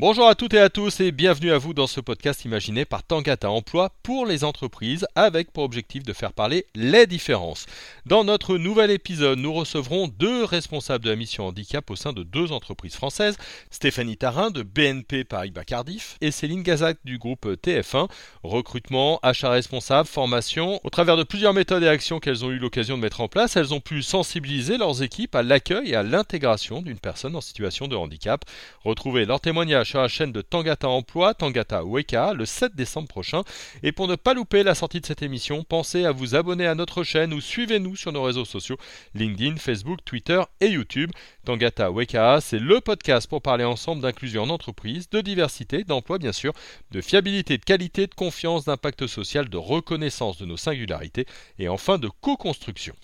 Bonjour à toutes et à tous et bienvenue à vous dans ce podcast imaginé par Tangata Emploi pour les entreprises avec pour objectif de faire parler les différences. Dans notre nouvel épisode, nous recevrons deux responsables de la mission handicap au sein de deux entreprises françaises, Stéphanie Tarin de BNP Paribas Cardiff et Céline Gazac du groupe TF1. Recrutement, achat responsable, formation. Au travers de plusieurs méthodes et actions qu'elles ont eu l'occasion de mettre en place, elles ont pu sensibiliser leurs équipes à l'accueil et à l'intégration d'une personne en situation de handicap. Retrouvez leur témoignage sur la chaîne de Tangata Emploi, Tangata Weka, le 7 décembre prochain. Et pour ne pas louper la sortie de cette émission, pensez à vous abonner à notre chaîne ou suivez-nous sur nos réseaux sociaux LinkedIn, Facebook, Twitter et YouTube. Tangata Weka, c'est le podcast pour parler ensemble d'inclusion en entreprise, de diversité, d'emploi bien sûr, de fiabilité, de qualité, de confiance, d'impact social, de reconnaissance de nos singularités et enfin de co-construction.